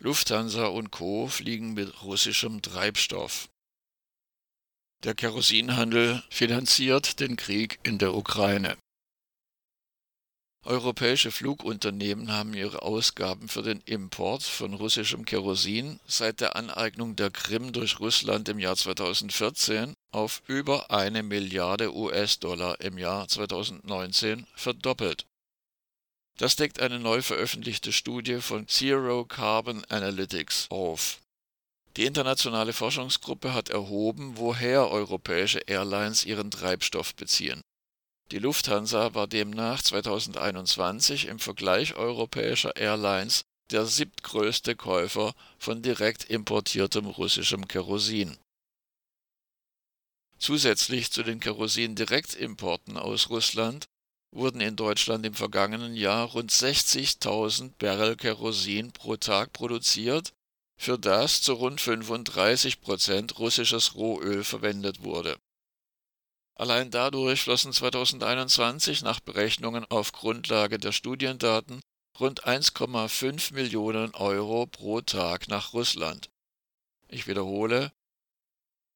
Lufthansa und Co. fliegen mit russischem Treibstoff. Der Kerosinhandel finanziert den Krieg in der Ukraine. Europäische Flugunternehmen haben ihre Ausgaben für den Import von russischem Kerosin seit der Aneignung der Krim durch Russland im Jahr 2014 auf über eine Milliarde US-Dollar im Jahr 2019 verdoppelt. Das deckt eine neu veröffentlichte Studie von Zero Carbon Analytics auf. Die internationale Forschungsgruppe hat erhoben, woher europäische Airlines ihren Treibstoff beziehen. Die Lufthansa war demnach 2021 im Vergleich europäischer Airlines der siebtgrößte Käufer von direkt importiertem russischem Kerosin. Zusätzlich zu den Kerosin-Direktimporten aus Russland wurden in Deutschland im vergangenen Jahr rund 60.000 Barrel Kerosin pro Tag produziert, für das zu rund 35 Prozent russisches Rohöl verwendet wurde Allein dadurch flossen 2021 nach Berechnungen auf Grundlage der Studiendaten rund 1,5 Millionen Euro pro Tag nach Russland. Ich wiederhole,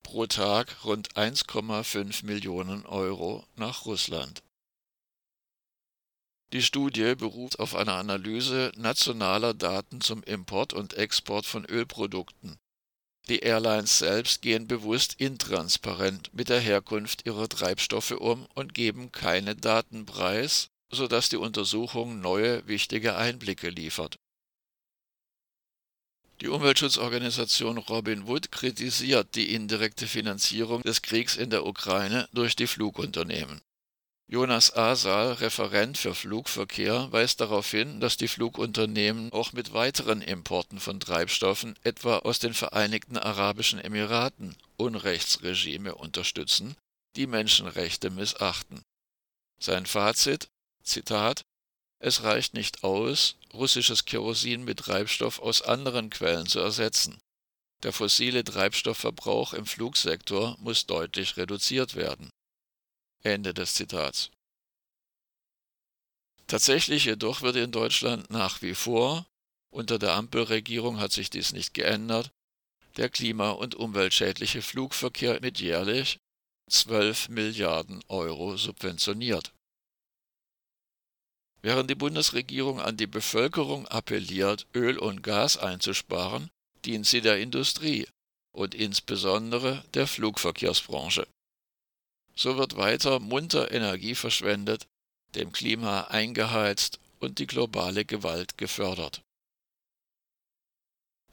pro Tag rund 1,5 Millionen Euro nach Russland. Die Studie beruft auf eine Analyse nationaler Daten zum Import und Export von Ölprodukten die Airlines selbst gehen bewusst intransparent mit der Herkunft ihrer Treibstoffe um und geben keine Daten preis, sodass die Untersuchung neue wichtige Einblicke liefert. Die Umweltschutzorganisation Robin Wood kritisiert die indirekte Finanzierung des Kriegs in der Ukraine durch die Flugunternehmen Jonas Asal, Referent für Flugverkehr, weist darauf hin, dass die Flugunternehmen auch mit weiteren Importen von Treibstoffen, etwa aus den Vereinigten Arabischen Emiraten, Unrechtsregime unterstützen, die Menschenrechte missachten. Sein Fazit: Zitat Es reicht nicht aus, russisches Kerosin mit Treibstoff aus anderen Quellen zu ersetzen. Der fossile Treibstoffverbrauch im Flugsektor muss deutlich reduziert werden Ende des Zitats. Tatsächlich jedoch wird in Deutschland nach wie vor, unter der Ampelregierung hat sich dies nicht geändert, der klima- und umweltschädliche Flugverkehr mit jährlich 12 Milliarden Euro subventioniert. Während die Bundesregierung an die Bevölkerung appelliert, Öl und Gas einzusparen, dient sie der Industrie und insbesondere der Flugverkehrsbranche. So wird weiter munter Energie verschwendet, dem Klima eingeheizt und die globale Gewalt gefördert.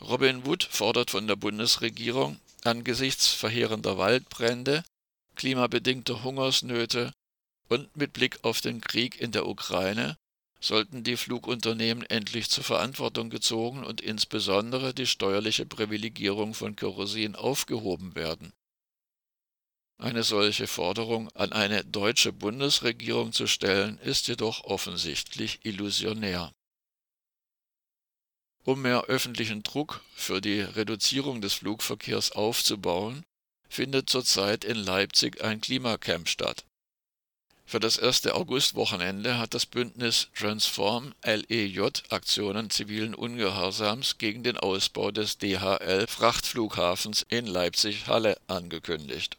Robin Wood fordert von der Bundesregierung angesichts verheerender Waldbrände, klimabedingter Hungersnöte und mit Blick auf den Krieg in der Ukraine sollten die Flugunternehmen endlich zur Verantwortung gezogen und insbesondere die steuerliche Privilegierung von Kerosin aufgehoben werden eine solche Forderung an eine deutsche Bundesregierung zu stellen, ist jedoch offensichtlich illusionär. Um mehr öffentlichen Druck für die Reduzierung des Flugverkehrs aufzubauen, findet zurzeit in Leipzig ein Klimacamp statt. Für das erste Augustwochenende hat das Bündnis Transform LEJ Aktionen zivilen Ungehorsams gegen den Ausbau des DHL Frachtflughafens in Leipzig-Halle angekündigt